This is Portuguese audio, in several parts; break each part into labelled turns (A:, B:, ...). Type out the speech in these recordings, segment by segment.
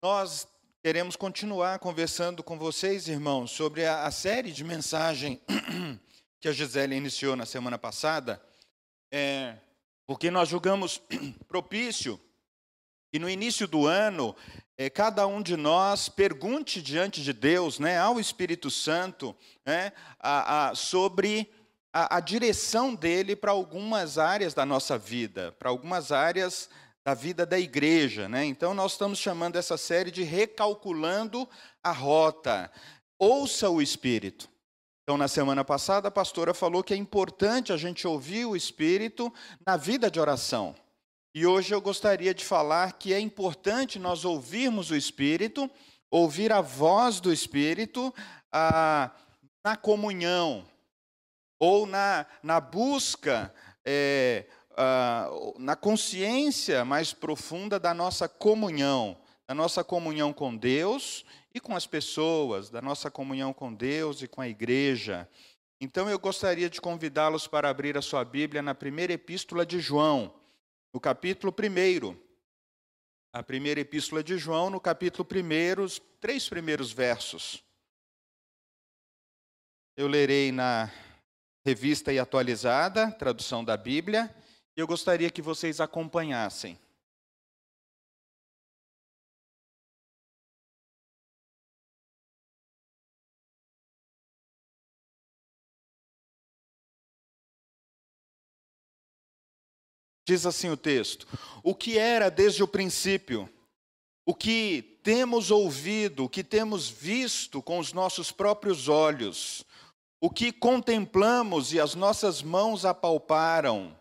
A: Nós queremos continuar conversando com vocês, irmãos, sobre a, a série de mensagem que a Gisele iniciou na semana passada, é, porque nós julgamos propício que no início do ano é, cada um de nós pergunte diante de Deus, né, ao Espírito Santo, né, a, a, sobre a, a direção dele para algumas áreas da nossa vida, para algumas áreas da vida da igreja. Né? Então, nós estamos chamando essa série de Recalculando a Rota. Ouça o Espírito. Então, na semana passada, a pastora falou que é importante a gente ouvir o Espírito na vida de oração. E hoje eu gostaria de falar que é importante nós ouvirmos o Espírito, ouvir a voz do Espírito a, na comunhão, ou na, na busca é, uh, na consciência mais profunda da nossa comunhão, da nossa comunhão com Deus e com as pessoas, da nossa comunhão com Deus e com a igreja. Então eu gostaria de convidá-los para abrir a sua Bíblia na primeira epístola de João, no capítulo 1. A primeira epístola de João, no capítulo 1, os três primeiros versos. Eu lerei na revista e atualizada, tradução da Bíblia, eu gostaria que vocês acompanhassem. Diz assim o texto: O que era desde o princípio, o que temos ouvido, o que temos visto com os nossos próprios olhos, o que contemplamos e as nossas mãos apalparam,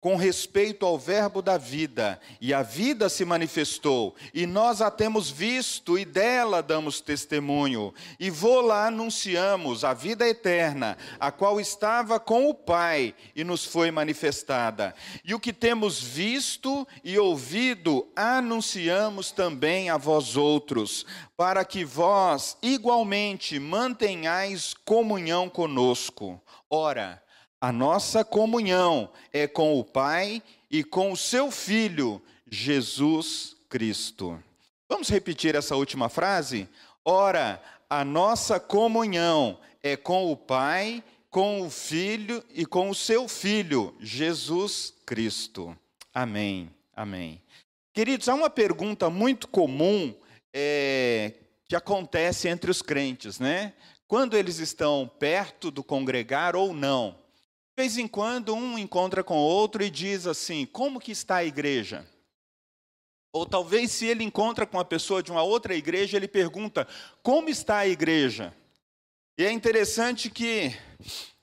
A: com respeito ao Verbo da vida, e a vida se manifestou, e nós a temos visto, e dela damos testemunho, e vô-la anunciamos, a vida eterna, a qual estava com o Pai, e nos foi manifestada. E o que temos visto e ouvido, anunciamos também a vós outros, para que vós igualmente mantenhais comunhão conosco. Ora, a nossa comunhão é com o Pai e com o seu Filho, Jesus Cristo. Vamos repetir essa última frase? Ora, a nossa comunhão é com o Pai, com o Filho e com o seu Filho, Jesus Cristo. Amém. Amém. Queridos, há uma pergunta muito comum é, que acontece entre os crentes, né? Quando eles estão perto do congregar ou não. De vez em quando, um encontra com outro e diz assim: Como que está a igreja? Ou talvez, se ele encontra com uma pessoa de uma outra igreja, ele pergunta: Como está a igreja? E é interessante que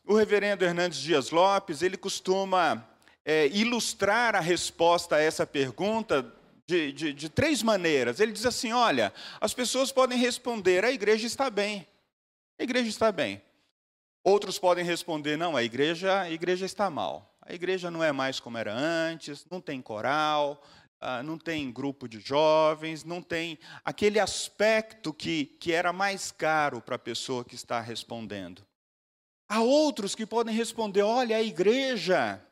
A: o reverendo Hernandes Dias Lopes, ele costuma é, ilustrar a resposta a essa pergunta de, de, de três maneiras. Ele diz assim: Olha, as pessoas podem responder, a igreja está bem. A igreja está bem. Outros podem responder: não, a igreja, a igreja está mal. A igreja não é mais como era antes, não tem coral, ah, não tem grupo de jovens, não tem aquele aspecto que, que era mais caro para a pessoa que está respondendo. Há outros que podem responder: olha, a igreja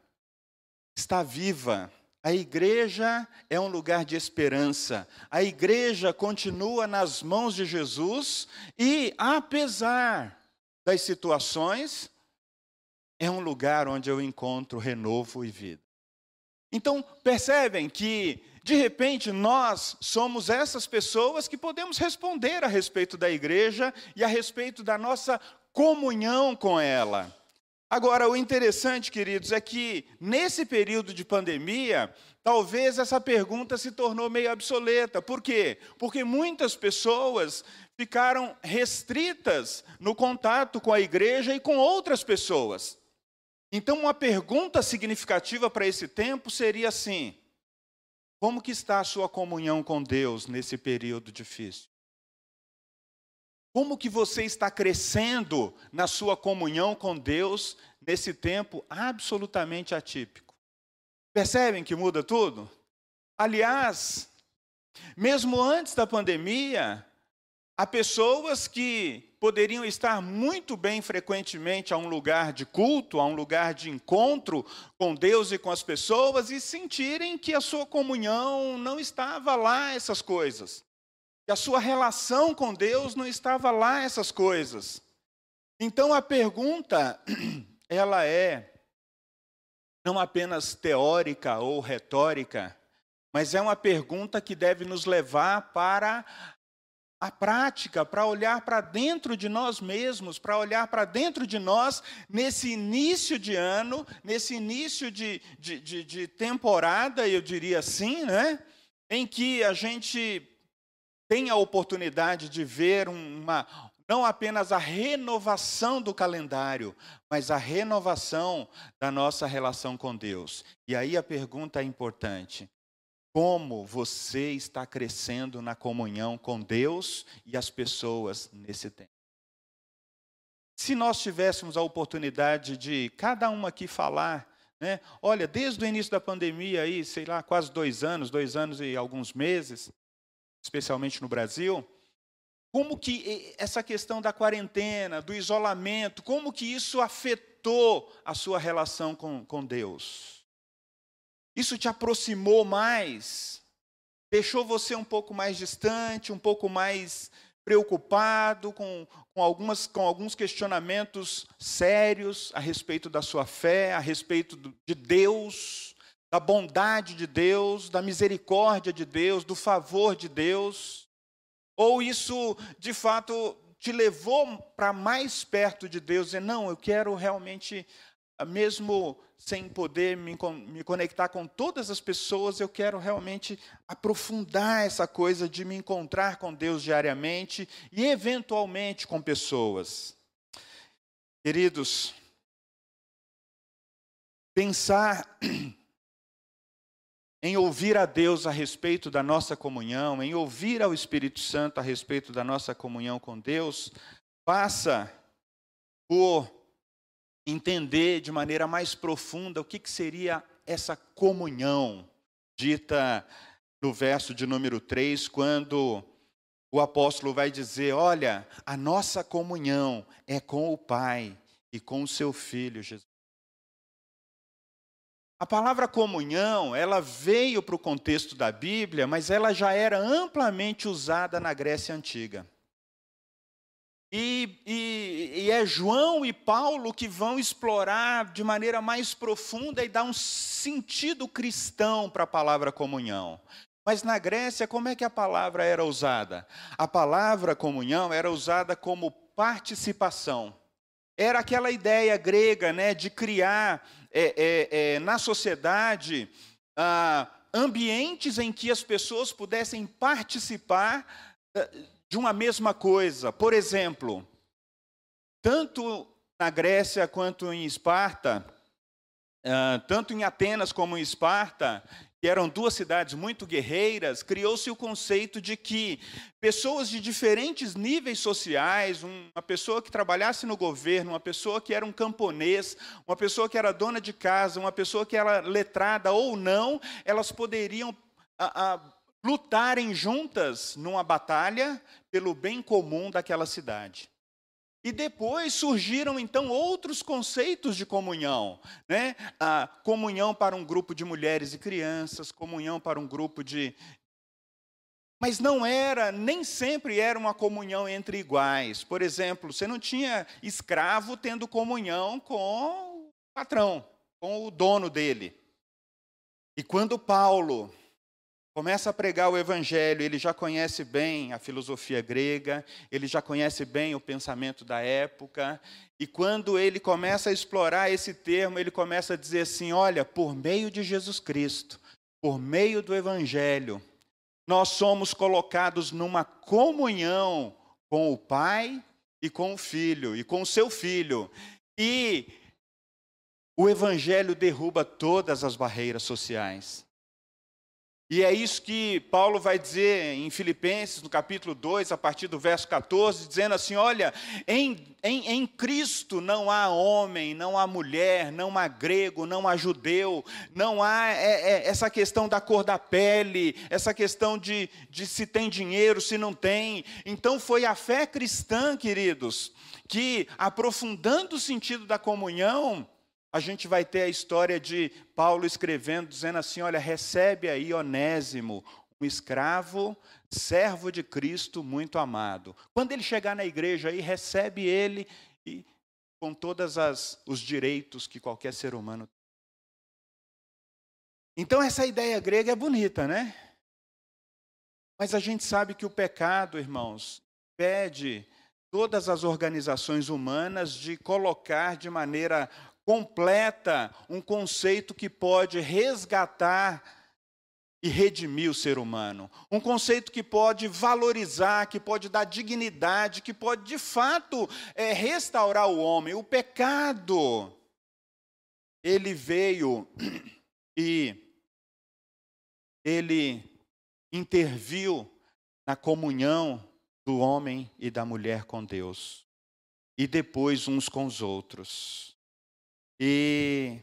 A: está viva. A igreja é um lugar de esperança. A igreja continua nas mãos de Jesus e, apesar das situações, é um lugar onde eu encontro renovo e vida. Então, percebem que, de repente, nós somos essas pessoas que podemos responder a respeito da igreja e a respeito da nossa comunhão com ela. Agora, o interessante, queridos, é que nesse período de pandemia, talvez essa pergunta se tornou meio obsoleta. Por quê? Porque muitas pessoas ficaram restritas no contato com a igreja e com outras pessoas. Então, uma pergunta significativa para esse tempo seria assim: como que está a sua comunhão com Deus nesse período difícil? Como que você está crescendo na sua comunhão com Deus nesse tempo absolutamente atípico? Percebem que muda tudo? Aliás, mesmo antes da pandemia, Há pessoas que poderiam estar muito bem frequentemente a um lugar de culto, a um lugar de encontro com Deus e com as pessoas e sentirem que a sua comunhão não estava lá, essas coisas. E a sua relação com Deus não estava lá essas coisas. Então a pergunta, ela é não apenas teórica ou retórica, mas é uma pergunta que deve nos levar para a prática, para olhar para dentro de nós mesmos, para olhar para dentro de nós nesse início de ano, nesse início de, de, de, de temporada, eu diria assim, né? em que a gente tem a oportunidade de ver uma, não apenas a renovação do calendário, mas a renovação da nossa relação com Deus. E aí a pergunta é importante: como você está crescendo na comunhão com Deus e as pessoas nesse tempo? Se nós tivéssemos a oportunidade de cada um aqui falar, né? Olha, desde o início da pandemia aí, sei lá, quase dois anos, dois anos e alguns meses, especialmente no Brasil, como que essa questão da quarentena, do isolamento, como que isso afetou a sua relação com, com Deus? Isso te aproximou mais? Deixou você um pouco mais distante, um pouco mais preocupado com, com, algumas, com alguns questionamentos sérios a respeito da sua fé, a respeito de Deus, da bondade de Deus, da misericórdia de Deus, do favor de Deus? Ou isso, de fato, te levou para mais perto de Deus e não, eu quero realmente, ah, mesmo sem poder me, me conectar com todas as pessoas, eu quero realmente aprofundar essa coisa de me encontrar com Deus diariamente e, eventualmente, com pessoas. Queridos, pensar em ouvir a Deus a respeito da nossa comunhão, em ouvir ao Espírito Santo a respeito da nossa comunhão com Deus, passa por entender de maneira mais profunda o que, que seria essa comunhão dita no verso de número 3, quando o apóstolo vai dizer: Olha, a nossa comunhão é com o Pai e com o seu Filho Jesus. A palavra comunhão, ela veio para o contexto da Bíblia, mas ela já era amplamente usada na Grécia Antiga. E, e, e, é João e Paulo que vão explorar de maneira mais profunda e dar um sentido cristão para a palavra comunhão. Mas na Grécia, como é que a palavra era usada? A palavra comunhão era usada como participação. Era aquela ideia grega né, de criar é, é, é, na sociedade ah, ambientes em que as pessoas pudessem participar ah, de uma mesma coisa. Por exemplo, tanto na Grécia quanto em Esparta, ah, tanto em Atenas como em Esparta, que eram duas cidades muito guerreiras, criou-se o conceito de que pessoas de diferentes níveis sociais, uma pessoa que trabalhasse no governo, uma pessoa que era um camponês, uma pessoa que era dona de casa, uma pessoa que era letrada ou não, elas poderiam a, a, lutarem juntas numa batalha pelo bem comum daquela cidade. E depois surgiram então outros conceitos de comunhão, né? A comunhão para um grupo de mulheres e crianças, comunhão para um grupo de mas não era, nem sempre era uma comunhão entre iguais. Por exemplo, você não tinha escravo tendo comunhão com o patrão, com o dono dele. E quando Paulo começa a pregar o evangelho, ele já conhece bem a filosofia grega, ele já conhece bem o pensamento da época, e quando ele começa a explorar esse termo, ele começa a dizer assim: olha, por meio de Jesus Cristo, por meio do evangelho, nós somos colocados numa comunhão com o Pai e com o Filho, e com o seu Filho. E o Evangelho derruba todas as barreiras sociais. E é isso que Paulo vai dizer em Filipenses, no capítulo 2, a partir do verso 14, dizendo assim: Olha, em, em, em Cristo não há homem, não há mulher, não há grego, não há judeu, não há é, é, essa questão da cor da pele, essa questão de, de se tem dinheiro, se não tem. Então foi a fé cristã, queridos, que aprofundando o sentido da comunhão, a gente vai ter a história de Paulo escrevendo, dizendo assim: olha, recebe aí Onésimo, um escravo, servo de Cristo muito amado. Quando ele chegar na igreja aí, recebe ele e, com todos os direitos que qualquer ser humano tem. Então, essa ideia grega é bonita, né? Mas a gente sabe que o pecado, irmãos, pede todas as organizações humanas de colocar de maneira completa um conceito que pode resgatar e redimir o ser humano. Um conceito que pode valorizar, que pode dar dignidade, que pode de fato é, restaurar o homem. O pecado, ele veio e ele interviu na comunhão do homem e da mulher com Deus, e depois uns com os outros. E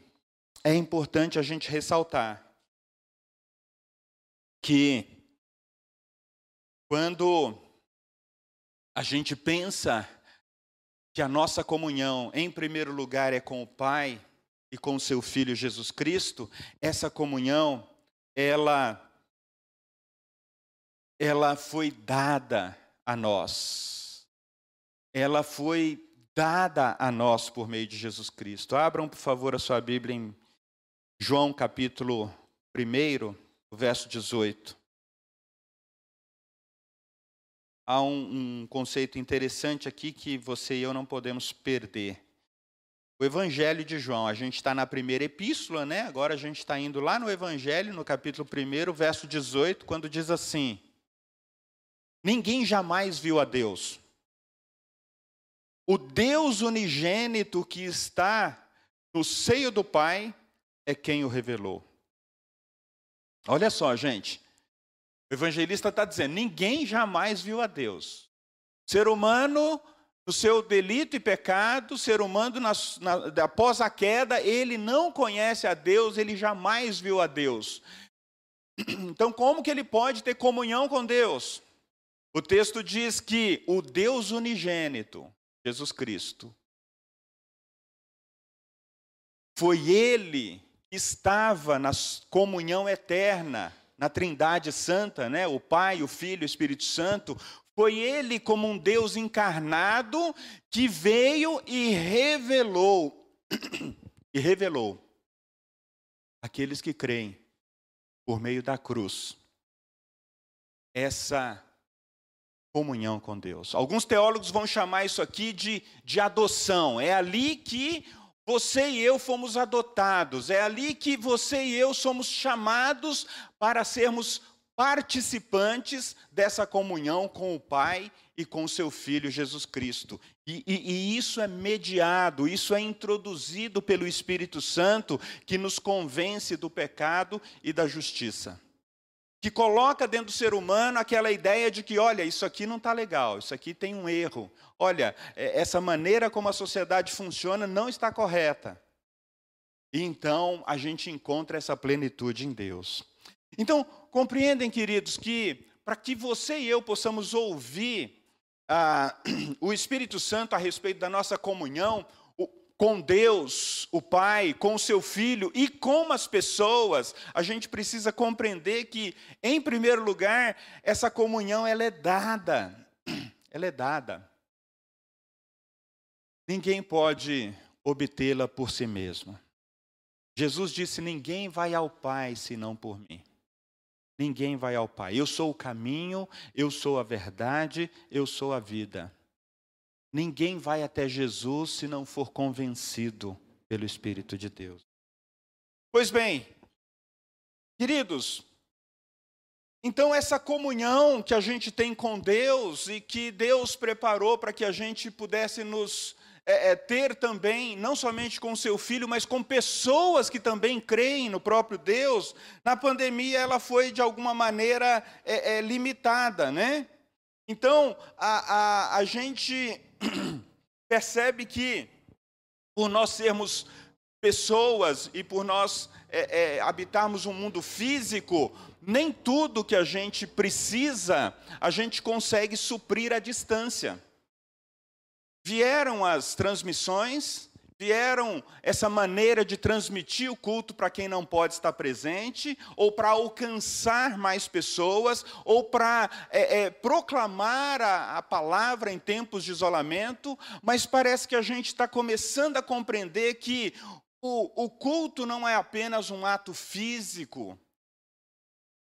A: é importante a gente ressaltar que quando a gente pensa que a nossa comunhão, em primeiro lugar, é com o Pai e com o seu Filho Jesus Cristo, essa comunhão, ela, ela foi dada a nós. Ela foi dada a nós por meio de Jesus Cristo. Abram, por favor, a sua Bíblia em João capítulo 1, verso 18. Há um, um conceito interessante aqui que você e eu não podemos perder. O Evangelho de João, a gente está na primeira epístola, né? Agora a gente está indo lá no Evangelho, no capítulo 1, verso 18, quando diz assim: Ninguém jamais viu a Deus. O Deus unigênito que está no seio do Pai é quem o revelou. Olha só, gente. O evangelista está dizendo: ninguém jamais viu a Deus. Ser humano, no seu delito e pecado, ser humano, na, na, após a queda, ele não conhece a Deus, ele jamais viu a Deus. Então, como que ele pode ter comunhão com Deus? O texto diz que o Deus unigênito, Jesus Cristo, foi ele que estava na comunhão eterna, na Trindade Santa, né? O Pai, o Filho, o Espírito Santo, foi ele como um Deus encarnado que veio e revelou e revelou aqueles que creem por meio da cruz essa comunhão com Deus. Alguns teólogos vão chamar isso aqui de, de adoção. É ali que você e eu fomos adotados, é ali que você e eu somos chamados para sermos participantes dessa comunhão com o Pai e com seu Filho Jesus Cristo. E, e, e, isso é mediado, isso é introduzido pelo Espírito Santo que nos convence do pecado e da justiça que coloca dentro do ser humano aquela ideia de que, olha, isso aqui não está legal, isso aqui tem um erro. Olha, é, essa maneira como a sociedade funciona não está correta. E então a gente encontra essa plenitude em Deus. Então, compreendem, queridos, que para que você e eu possamos ouvir ah, o Espírito Santo a respeito da nossa comunhão, com Deus, o Pai, com o seu Filho e com as pessoas, a gente precisa compreender que, em primeiro lugar, essa comunhão ela é dada. Ela é dada. Ninguém pode obtê-la por si mesmo. Jesus disse: Ninguém vai ao Pai senão por mim. Ninguém vai ao Pai. Eu sou o caminho, eu sou a verdade, eu sou a vida. Ninguém vai até Jesus se não for convencido pelo Espírito de Deus. Pois bem, queridos, então essa comunhão que a gente tem com Deus e que Deus preparou para que a gente pudesse nos é, é, ter também, não somente com seu filho, mas com pessoas que também creem no próprio Deus, na pandemia ela foi de alguma maneira é, é limitada, né? Então a, a, a gente percebe que, por nós sermos pessoas e por nós é, é, habitarmos um mundo físico, nem tudo que a gente precisa a gente consegue suprir à distância. Vieram as transmissões, vieram essa maneira de transmitir o culto para quem não pode estar presente, ou para alcançar mais pessoas, ou para é, é, proclamar a, a palavra em tempos de isolamento, mas parece que a gente está começando a compreender que o, o culto não é apenas um ato físico,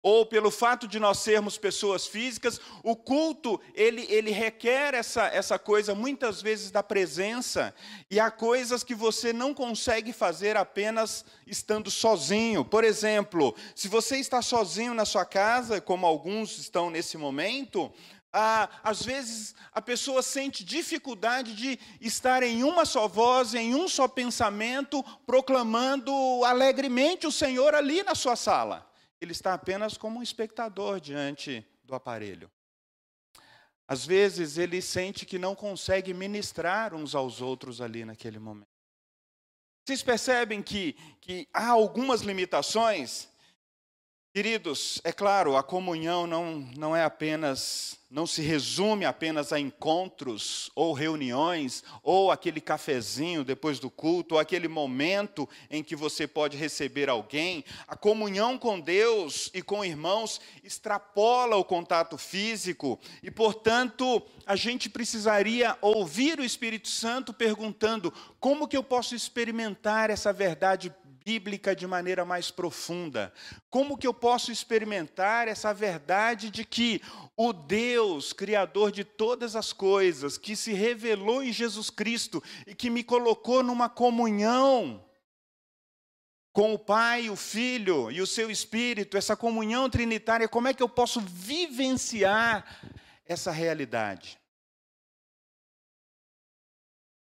A: ou pelo fato de nós sermos pessoas físicas, o culto, ele, ele requer essa, essa coisa muitas vezes da presença, e há coisas que você não consegue fazer apenas estando sozinho. Por exemplo, se você está sozinho na sua casa, como alguns estão nesse momento, ah, às vezes a pessoa sente dificuldade de estar em uma só voz, em um só pensamento, proclamando alegremente o Senhor ali na sua sala ele está apenas como um espectador diante do aparelho. Às vezes ele sente que não consegue ministrar uns aos outros ali naquele momento. Vocês percebem que, que há algumas limitações Queridos, é claro, a comunhão não, não é apenas, não se resume apenas a encontros ou reuniões, ou aquele cafezinho depois do culto, ou aquele momento em que você pode receber alguém. A comunhão com Deus e com irmãos extrapola o contato físico, e portanto, a gente precisaria ouvir o Espírito Santo perguntando: como que eu posso experimentar essa verdade bíblica de maneira mais profunda? Como que eu posso experimentar essa verdade de que o Deus, Criador de todas as coisas, que se revelou em Jesus Cristo e que me colocou numa comunhão com o Pai, o Filho e o seu Espírito, essa comunhão trinitária, como é que eu posso vivenciar essa realidade?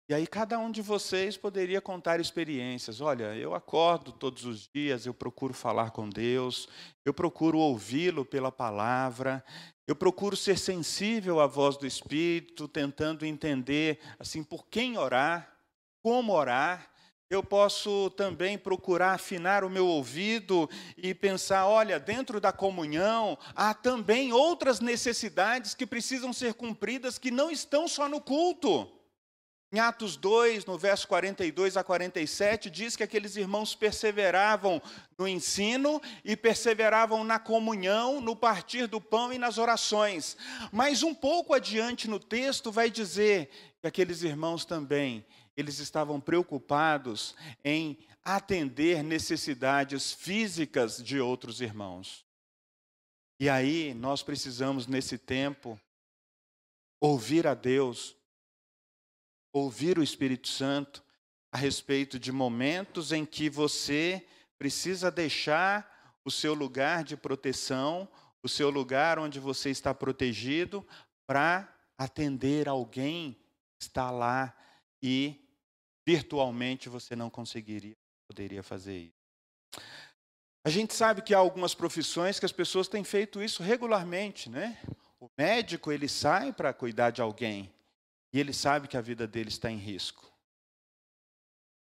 A: E aí cada um de vocês poderia contar experiências. Olha, eu acordo todos os dias, eu procuro falar com Deus, eu procuro ouvi-lo pela palavra, eu procuro ser sensível à voz do Espírito, tentando entender assim por quem orar, como orar. Eu posso também procurar afinar o meu ouvido e pensar, olha, dentro da comunhão há também outras necessidades que precisam ser cumpridas que não estão só no culto. Em Atos 2, no verso 42 a 47, diz que aqueles irmãos perseveravam no ensino e perseveravam na comunhão, no partir do pão e nas orações. Mas um pouco adiante no texto vai dizer que aqueles irmãos também, eles estavam preocupados em atender necessidades físicas de outros irmãos. E aí nós precisamos nesse tempo ouvir a Deus ouvir o Espírito Santo a respeito de momentos em que você precisa deixar o seu lugar de proteção, o seu lugar onde você está protegido, para atender alguém que está lá e virtualmente você não conseguiria, poderia fazer isso. A gente sabe que há algumas profissões que as pessoas têm feito isso regularmente, né? O médico ele sai para cuidar de alguém, e ele sabe que a vida dele está em risco.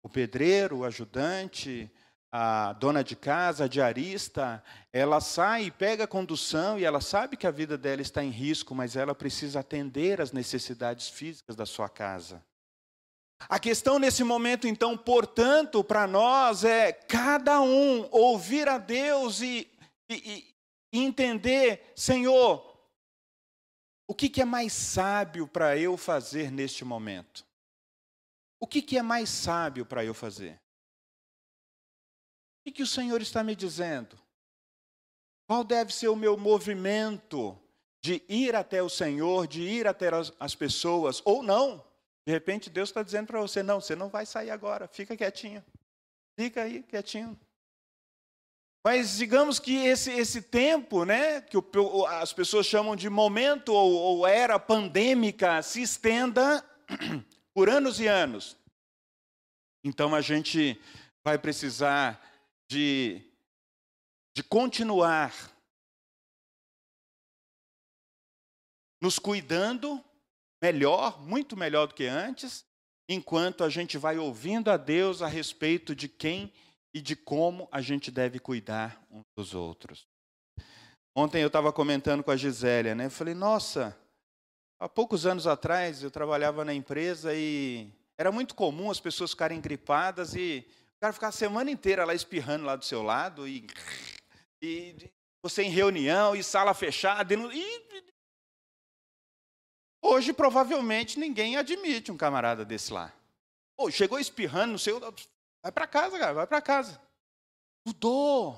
A: O pedreiro, o ajudante, a dona de casa, a diarista, ela sai e pega a condução e ela sabe que a vida dela está em risco, mas ela precisa atender às necessidades físicas da sua casa. A questão nesse momento, então, portanto, para nós é cada um ouvir a Deus e, e, e entender, Senhor, o que, que é mais sábio para eu fazer neste momento? O que, que é mais sábio para eu fazer? O que, que o Senhor está me dizendo? Qual deve ser o meu movimento de ir até o Senhor, de ir até as, as pessoas, ou não? De repente Deus está dizendo para você: não, você não vai sair agora, fica quietinho. Fica aí quietinho. Mas digamos que esse, esse tempo, né, que o, as pessoas chamam de momento ou, ou era pandêmica, se estenda por anos e anos. Então a gente vai precisar de, de continuar nos cuidando melhor, muito melhor do que antes, enquanto a gente vai ouvindo a Deus a respeito de quem e de como a gente deve cuidar uns dos outros. Ontem eu estava comentando com a Gisélia, né? Eu falei, nossa, há poucos anos atrás eu trabalhava na empresa e era muito comum as pessoas ficarem gripadas e o cara ficar a semana inteira lá espirrando lá do seu lado e, e você em reunião e sala fechada. E, e, hoje, provavelmente, ninguém admite um camarada desse lá. Pô, chegou espirrando no seu. Vai para casa, cara, vai para casa. Mudou.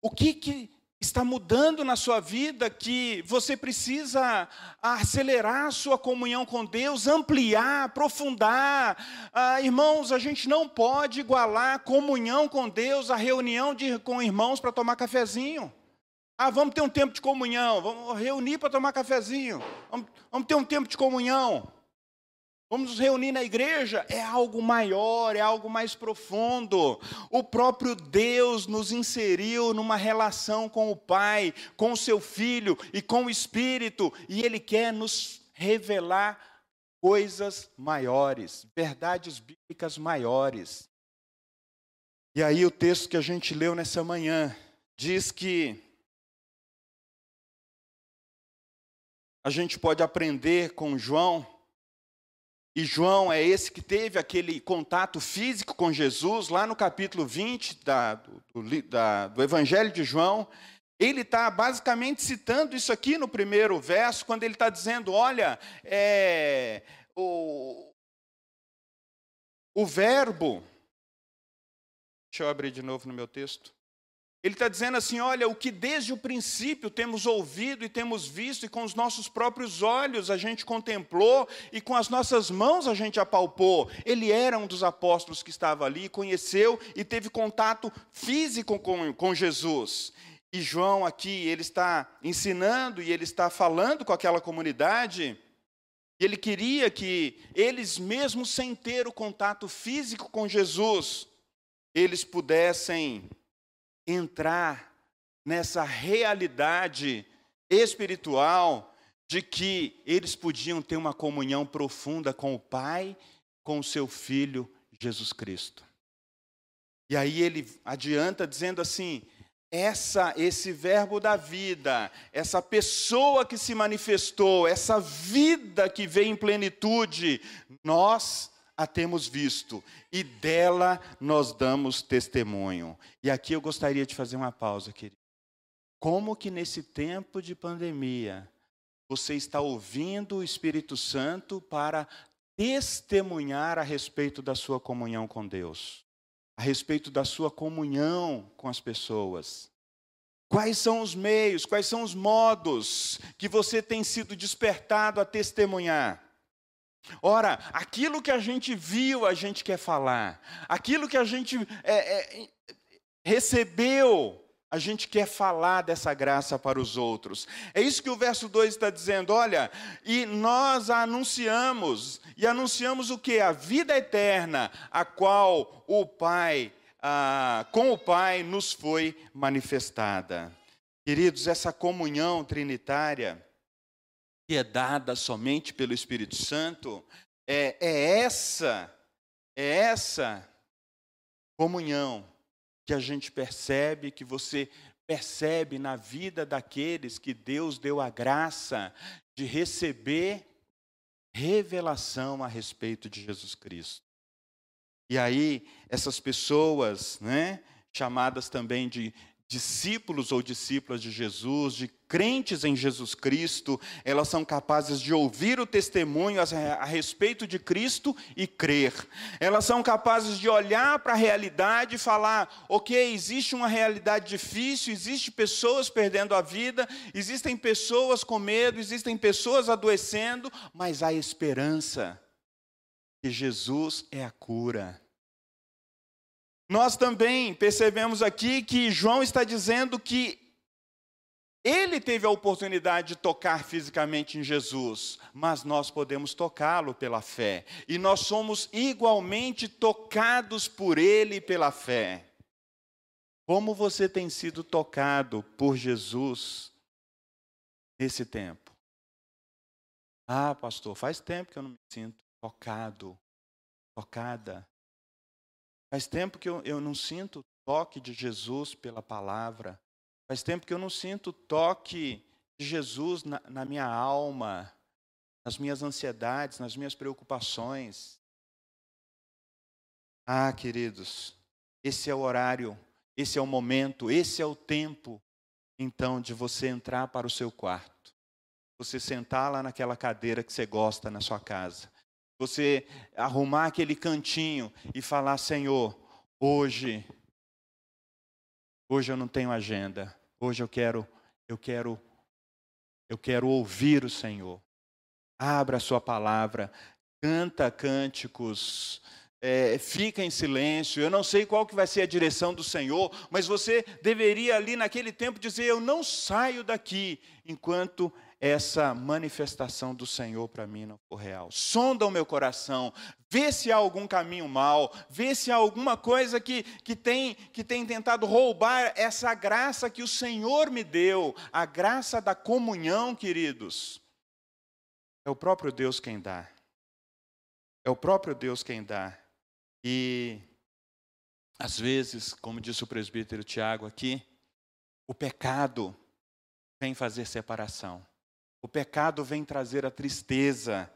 A: O que, que está mudando na sua vida que você precisa acelerar a sua comunhão com Deus, ampliar, aprofundar. Ah, irmãos, a gente não pode igualar comunhão com Deus a reunião de, com irmãos para tomar cafezinho. Ah, vamos ter um tempo de comunhão, vamos reunir para tomar cafezinho. Vamos, vamos ter um tempo de comunhão. Vamos nos reunir na igreja? É algo maior, é algo mais profundo. O próprio Deus nos inseriu numa relação com o Pai, com o seu Filho e com o Espírito, e Ele quer nos revelar coisas maiores, verdades bíblicas maiores. E aí, o texto que a gente leu nessa manhã diz que a gente pode aprender com João e João é esse que teve aquele contato físico com Jesus, lá no capítulo 20 da, do, da, do Evangelho de João. Ele está basicamente citando isso aqui no primeiro verso, quando ele está dizendo: olha, é, o, o verbo. Deixa eu abrir de novo no meu texto. Ele está dizendo assim: olha, o que desde o princípio temos ouvido e temos visto, e com os nossos próprios olhos a gente contemplou, e com as nossas mãos a gente apalpou. Ele era um dos apóstolos que estava ali, conheceu e teve contato físico com, com Jesus. E João aqui, ele está ensinando e ele está falando com aquela comunidade. E ele queria que eles, mesmo sem ter o contato físico com Jesus, eles pudessem entrar nessa realidade espiritual de que eles podiam ter uma comunhão profunda com o Pai, com o seu Filho Jesus Cristo. E aí ele adianta dizendo assim: essa esse verbo da vida, essa pessoa que se manifestou, essa vida que veio em plenitude, nós a temos visto e dela nós damos testemunho. E aqui eu gostaria de fazer uma pausa, querido. Como que nesse tempo de pandemia você está ouvindo o Espírito Santo para testemunhar a respeito da sua comunhão com Deus, a respeito da sua comunhão com as pessoas? Quais são os meios, quais são os modos que você tem sido despertado a testemunhar? Ora, aquilo que a gente viu, a gente quer falar. Aquilo que a gente é, é, recebeu, a gente quer falar dessa graça para os outros. É isso que o verso 2 está dizendo. Olha, e nós a anunciamos, e anunciamos o que? A vida eterna, a qual o Pai, ah, com o Pai, nos foi manifestada. Queridos, essa comunhão trinitária que é dada somente pelo Espírito Santo, é, é essa, é essa comunhão que a gente percebe, que você percebe na vida daqueles que Deus deu a graça de receber revelação a respeito de Jesus Cristo. E aí, essas pessoas, né, chamadas também de discípulos ou discípulas de Jesus, de crentes em Jesus Cristo, elas são capazes de ouvir o testemunho a respeito de Cristo e crer. Elas são capazes de olhar para a realidade e falar: ok, existe uma realidade difícil, existem pessoas perdendo a vida, existem pessoas com medo, existem pessoas adoecendo, mas há esperança que Jesus é a cura. Nós também percebemos aqui que João está dizendo que ele teve a oportunidade de tocar fisicamente em Jesus, mas nós podemos tocá-lo pela fé. E nós somos igualmente tocados por ele pela fé. Como você tem sido tocado por Jesus nesse tempo? Ah, pastor, faz tempo que eu não me sinto tocado, tocada. Faz tempo que eu, eu não sinto o toque de Jesus pela palavra. Faz tempo que eu não sinto o toque de Jesus na, na minha alma, nas minhas ansiedades, nas minhas preocupações. Ah, queridos, esse é o horário, esse é o momento, esse é o tempo, então, de você entrar para o seu quarto, você sentar lá naquela cadeira que você gosta na sua casa, você arrumar aquele cantinho e falar: Senhor, hoje, hoje eu não tenho agenda, hoje eu quero, eu quero, eu quero ouvir o Senhor. Abra a sua palavra, canta cânticos, é, fica em silêncio. Eu não sei qual que vai ser a direção do Senhor, mas você deveria ali naquele tempo dizer: Eu não saio daqui enquanto essa manifestação do Senhor para mim não for real. Sonda o meu coração, vê se há algum caminho mal, vê se há alguma coisa que, que, tem, que tem tentado roubar essa graça que o Senhor me deu, a graça da comunhão, queridos. É o próprio Deus quem dá. É o próprio Deus quem dá. E, às vezes, como disse o presbítero Tiago aqui, o pecado vem fazer separação. O pecado vem trazer a tristeza.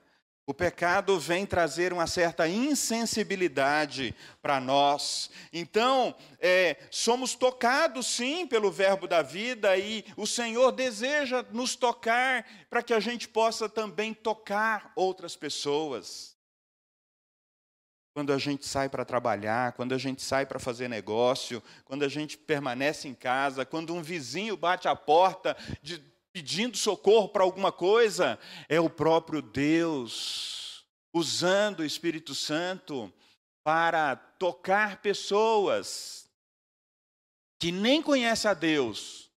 A: O pecado vem trazer uma certa insensibilidade para nós. Então, é, somos tocados sim pelo Verbo da vida e o Senhor deseja nos tocar para que a gente possa também tocar outras pessoas. Quando a gente sai para trabalhar, quando a gente sai para fazer negócio, quando a gente permanece em casa, quando um vizinho bate a porta de, pedindo socorro para alguma coisa, é o próprio Deus usando o Espírito Santo para tocar pessoas que nem conhecem a Deus,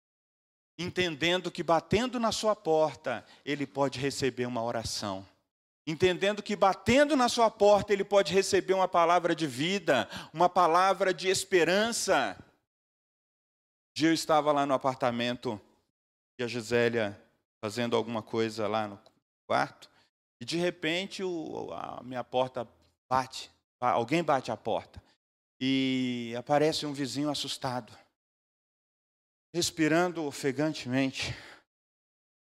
A: entendendo que batendo na sua porta, ele pode receber uma oração. Entendendo que batendo na sua porta ele pode receber uma palavra de vida, uma palavra de esperança. Um dia eu estava lá no apartamento e a Gisélia fazendo alguma coisa lá no quarto, e de repente o, a minha porta bate, alguém bate a porta, e aparece um vizinho assustado, respirando ofegantemente.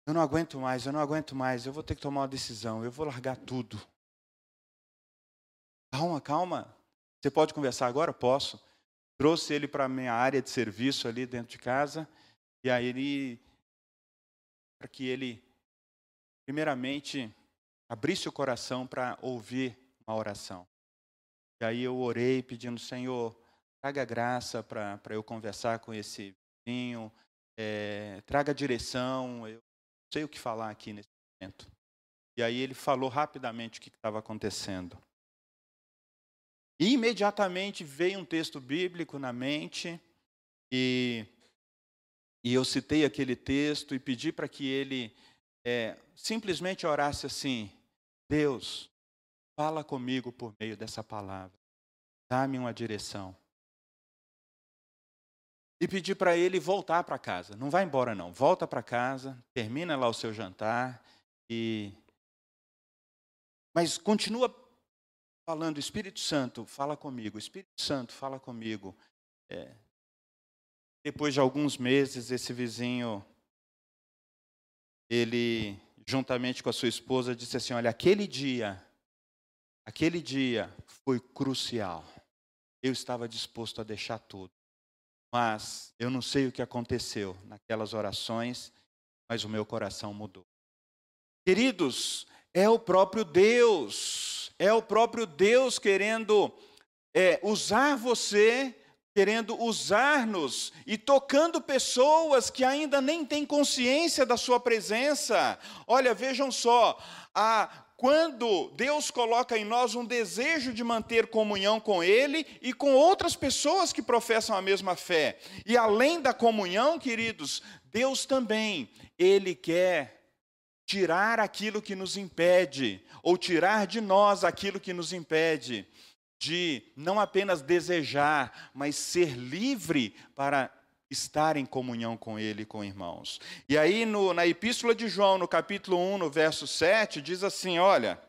A: Eu não aguento mais, eu não aguento mais, eu vou ter que tomar uma decisão, eu vou largar tudo. Calma, calma. Você pode conversar agora? Posso. Trouxe ele para a minha área de serviço ali dentro de casa, e aí ele para que ele, primeiramente, abrisse o coração para ouvir uma oração. E aí eu orei pedindo, Senhor, traga graça para eu conversar com esse vizinho, é, traga direção, eu não sei o que falar aqui nesse momento. E aí ele falou rapidamente o que estava acontecendo. E imediatamente veio um texto bíblico na mente, e e eu citei aquele texto e pedi para que ele é, simplesmente orasse assim: Deus, fala comigo por meio dessa palavra, dá-me uma direção. E pedi para ele voltar para casa. Não vai embora, não. Volta para casa, termina lá o seu jantar e. Mas continua falando, Espírito Santo, fala comigo. Espírito Santo, fala comigo. É, depois de alguns meses, esse vizinho, ele, juntamente com a sua esposa, disse assim: Olha, aquele dia, aquele dia foi crucial. Eu estava disposto a deixar tudo. Mas eu não sei o que aconteceu naquelas orações, mas o meu coração mudou. Queridos, é o próprio Deus, é o próprio Deus querendo é, usar você querendo usar-nos e tocando pessoas que ainda nem têm consciência da sua presença. Olha, vejam só, a, quando Deus coloca em nós um desejo de manter comunhão com Ele e com outras pessoas que professam a mesma fé. E além da comunhão, queridos, Deus também, Ele quer tirar aquilo que nos impede, ou tirar de nós aquilo que nos impede de não apenas desejar, mas ser livre para estar em comunhão com Ele e com irmãos. E aí, no, na Epístola de João, no capítulo 1, no verso 7, diz assim: olha.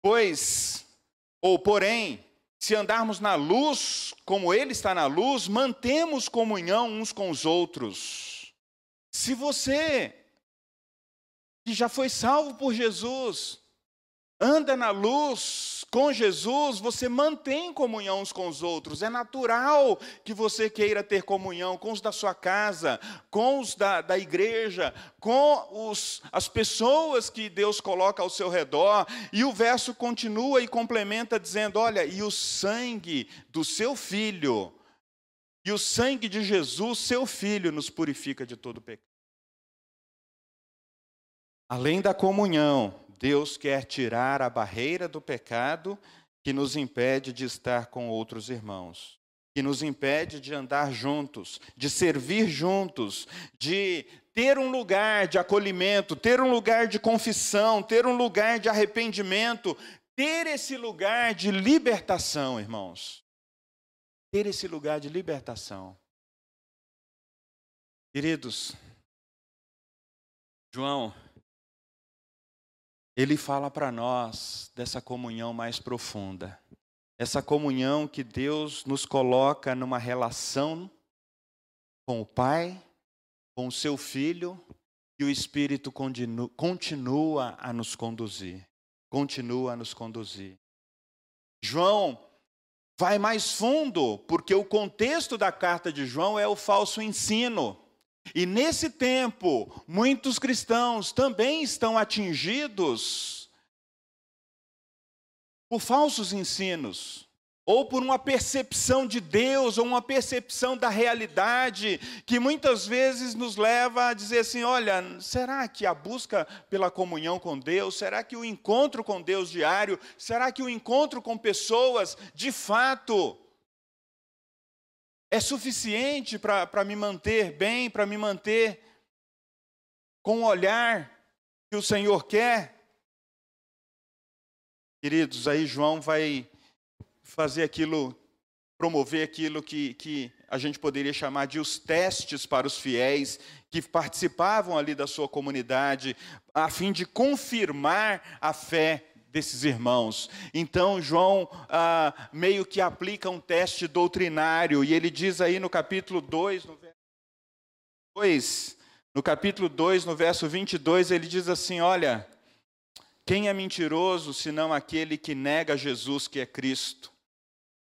A: Pois, ou porém, se andarmos na luz, como Ele está na luz, mantemos comunhão uns com os outros. Se você que já foi salvo por Jesus, anda na luz com Jesus, você mantém comunhão uns com os outros. É natural que você queira ter comunhão com os da sua casa, com os da, da igreja, com os, as pessoas que Deus coloca ao seu redor. E o verso continua e complementa dizendo: Olha, e o sangue do seu filho, e o sangue de Jesus, seu filho, nos purifica de todo pecado. Além da comunhão, Deus quer tirar a barreira do pecado que nos impede de estar com outros irmãos, que nos impede de andar juntos, de servir juntos, de ter um lugar de acolhimento, ter um lugar de confissão, ter um lugar de arrependimento, ter esse lugar de libertação, irmãos. Ter esse lugar de libertação. Queridos, João ele fala para nós dessa comunhão mais profunda. Essa comunhão que Deus nos coloca numa relação com o Pai, com o seu Filho, e o Espírito continua a nos conduzir. Continua a nos conduzir. João vai mais fundo, porque o contexto da carta de João é o falso ensino. E nesse tempo, muitos cristãos também estão atingidos por falsos ensinos, ou por uma percepção de Deus, ou uma percepção da realidade, que muitas vezes nos leva a dizer assim: olha, será que a busca pela comunhão com Deus, será que o encontro com Deus diário, será que o encontro com pessoas, de fato, é suficiente para me manter bem, para me manter com o olhar que o Senhor quer? Queridos, aí João vai fazer aquilo, promover aquilo que, que a gente poderia chamar de os testes para os fiéis que participavam ali da sua comunidade, a fim de confirmar a fé desses irmãos. Então, João ah, meio que aplica um teste doutrinário, e ele diz aí no capítulo 2, no verso 2, no capítulo 2, no verso 22, ele diz assim: Olha, quem é mentiroso senão aquele que nega Jesus, que é Cristo?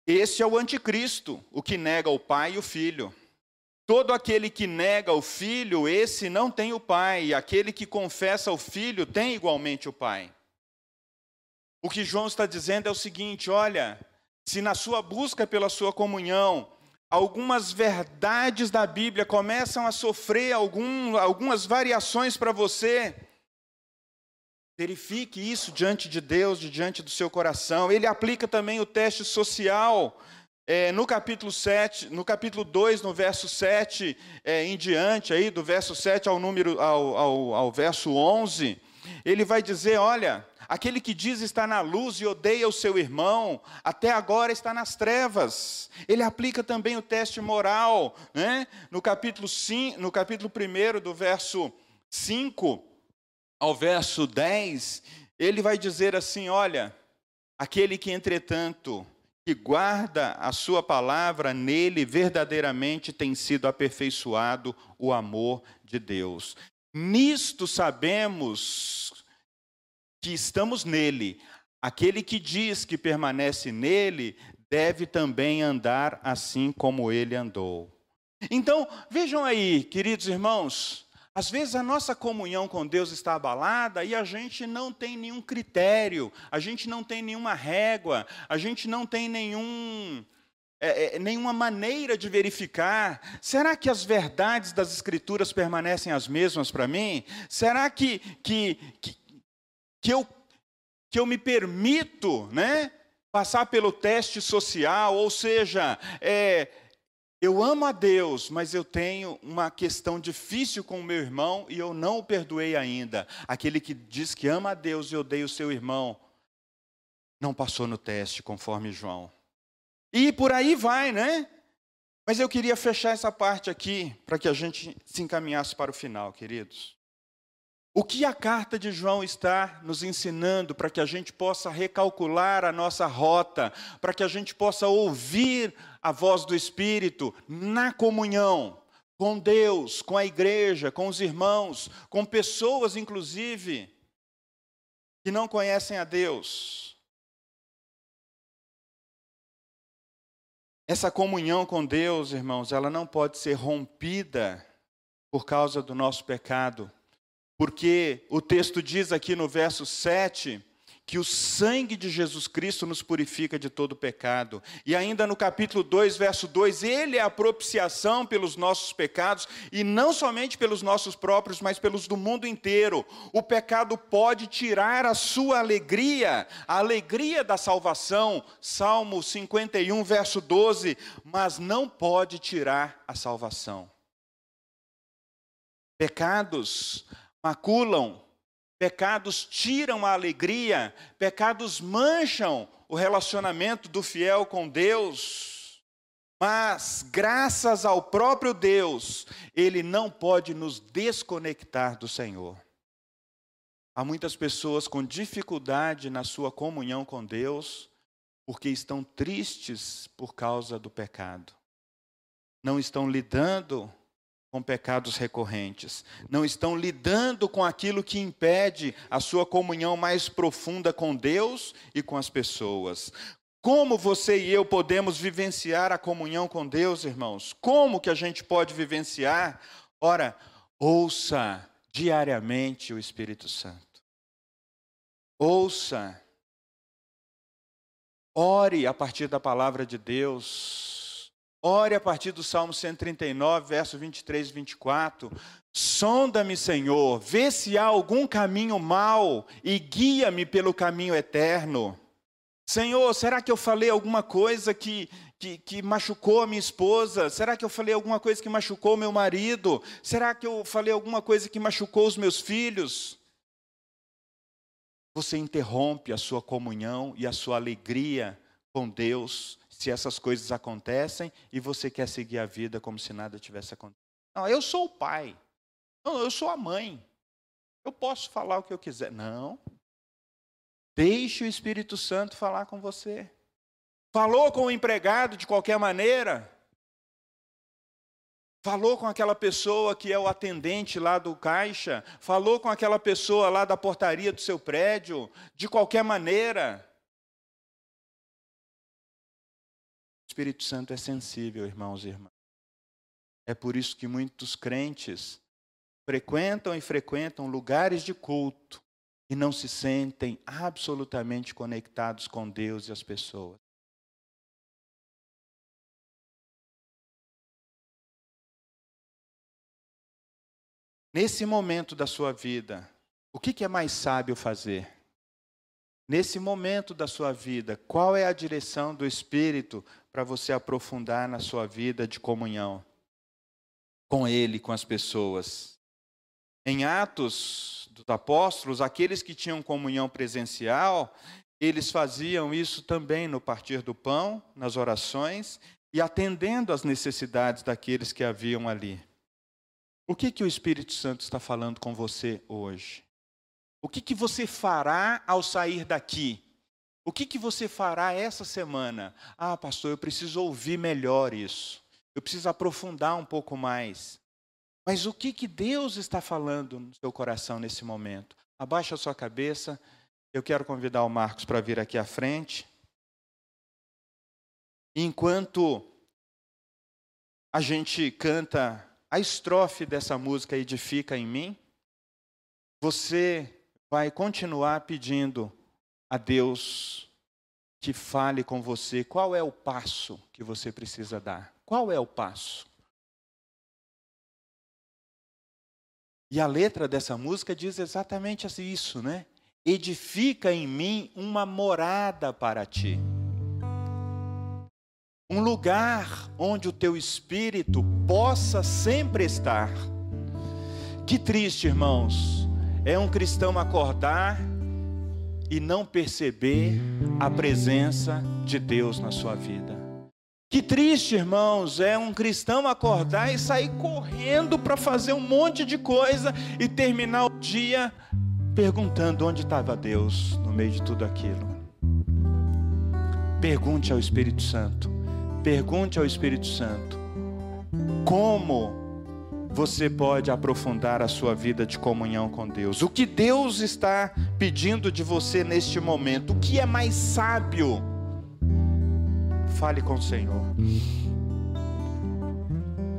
A: Esse é o anticristo, o que nega o Pai e o Filho. Todo aquele que nega o Filho, esse não tem o Pai, e aquele que confessa o Filho tem igualmente o Pai. O que João está dizendo é o seguinte: olha, se na sua busca pela sua comunhão, algumas verdades da Bíblia começam a sofrer algum, algumas variações para você, verifique isso diante de Deus, diante do seu coração. Ele aplica também o teste social. É, no capítulo 7, no capítulo 2, no verso 7 é, em diante, aí, do verso 7 ao número ao, ao, ao verso 11, ele vai dizer: olha, Aquele que diz estar na luz e odeia o seu irmão, até agora está nas trevas. Ele aplica também o teste moral, né? No capítulo 5, no capítulo 1, do verso 5 ao verso 10, ele vai dizer assim: olha, aquele que, entretanto, que guarda a sua palavra, nele verdadeiramente tem sido aperfeiçoado o amor de Deus. Nisto sabemos que estamos nele. Aquele que diz que permanece nele deve também andar assim como ele andou. Então, vejam aí, queridos irmãos, às vezes a nossa comunhão com Deus está abalada e a gente não tem nenhum critério, a gente não tem nenhuma régua, a gente não tem nenhum, é, é, nenhuma maneira de verificar. Será que as verdades das Escrituras permanecem as mesmas para mim? Será que, que, que, que eu, que eu me permito né, passar pelo teste social, ou seja, é, eu amo a Deus, mas eu tenho uma questão difícil com o meu irmão e eu não o perdoei ainda. Aquele que diz que ama a Deus e odeia o seu irmão, não passou no teste, conforme João. E por aí vai, né? Mas eu queria fechar essa parte aqui para que a gente se encaminhasse para o final, queridos. O que a carta de João está nos ensinando para que a gente possa recalcular a nossa rota, para que a gente possa ouvir a voz do Espírito na comunhão, com Deus, com a igreja, com os irmãos, com pessoas, inclusive, que não conhecem a Deus. Essa comunhão com Deus, irmãos, ela não pode ser rompida por causa do nosso pecado, porque o texto diz aqui no verso 7 que o sangue de Jesus Cristo nos purifica de todo pecado. E ainda no capítulo 2, verso 2, ele é a propiciação pelos nossos pecados, e não somente pelos nossos próprios, mas pelos do mundo inteiro. O pecado pode tirar a sua alegria, a alegria da salvação, Salmo 51, verso 12, mas não pode tirar a salvação. Pecados maculam Pecados tiram a alegria, pecados mancham o relacionamento do fiel com Deus. Mas, graças ao próprio Deus, Ele não pode nos desconectar do Senhor. Há muitas pessoas com dificuldade na sua comunhão com Deus, porque estão tristes por causa do pecado. Não estão lidando com pecados recorrentes, não estão lidando com aquilo que impede a sua comunhão mais profunda com Deus e com as pessoas. Como você e eu podemos vivenciar a comunhão com Deus, irmãos? Como que a gente pode vivenciar? Ora, ouça diariamente o Espírito Santo. Ouça. Ore a partir da palavra de Deus. Ore a partir do Salmo 139, verso 23 e 24. Sonda-me, Senhor, vê se há algum caminho mau e guia-me pelo caminho eterno. Senhor, será que eu falei alguma coisa que, que, que, machucou a minha esposa? Será que eu falei alguma coisa que machucou meu marido? Será que eu falei alguma coisa que machucou os meus filhos? Você interrompe a sua comunhão e a sua alegria com Deus se essas coisas acontecem e você quer seguir a vida como se nada tivesse acontecido. Não, eu sou o pai. Não, eu sou a mãe. Eu posso falar o que eu quiser. Não. Deixe o Espírito Santo falar com você. Falou com o empregado de qualquer maneira? Falou com aquela pessoa que é o atendente lá do caixa? Falou com aquela pessoa lá da portaria do seu prédio? De qualquer maneira? Espírito Santo é sensível, irmãos e irmãs. É por isso que muitos crentes frequentam e frequentam lugares de culto e não se sentem absolutamente conectados com Deus e as pessoas. Nesse momento da sua vida, o que é mais sábio fazer? Nesse momento da sua vida, qual é a direção do Espírito para você aprofundar na sua vida de comunhão com Ele, com as pessoas? Em Atos dos Apóstolos, aqueles que tinham comunhão presencial, eles faziam isso também no partir do pão, nas orações e atendendo às necessidades daqueles que haviam ali. O que, que o Espírito Santo está falando com você hoje? O que, que você fará ao sair daqui? O que, que você fará essa semana? Ah, pastor, eu preciso ouvir melhor isso. Eu preciso aprofundar um pouco mais. Mas o que, que Deus está falando no seu coração nesse momento? Abaixa a sua cabeça. Eu quero convidar o Marcos para vir aqui à frente. Enquanto a gente canta a estrofe dessa música Edifica em mim, você vai continuar pedindo a Deus que fale com você qual é o passo que você precisa dar. Qual é o passo? E a letra dessa música diz exatamente isso, né? Edifica em mim uma morada para ti. Um lugar onde o teu espírito possa sempre estar. Que triste, irmãos, é um cristão acordar e não perceber a presença de Deus na sua vida. Que triste, irmãos, é um cristão acordar e sair correndo para fazer um monte de coisa e terminar o dia perguntando onde estava Deus no meio de tudo aquilo. Pergunte ao Espírito Santo, pergunte ao Espírito Santo, como você pode aprofundar a sua vida de comunhão com Deus. O que Deus está pedindo de você neste momento? O que é mais sábio? Fale com o Senhor.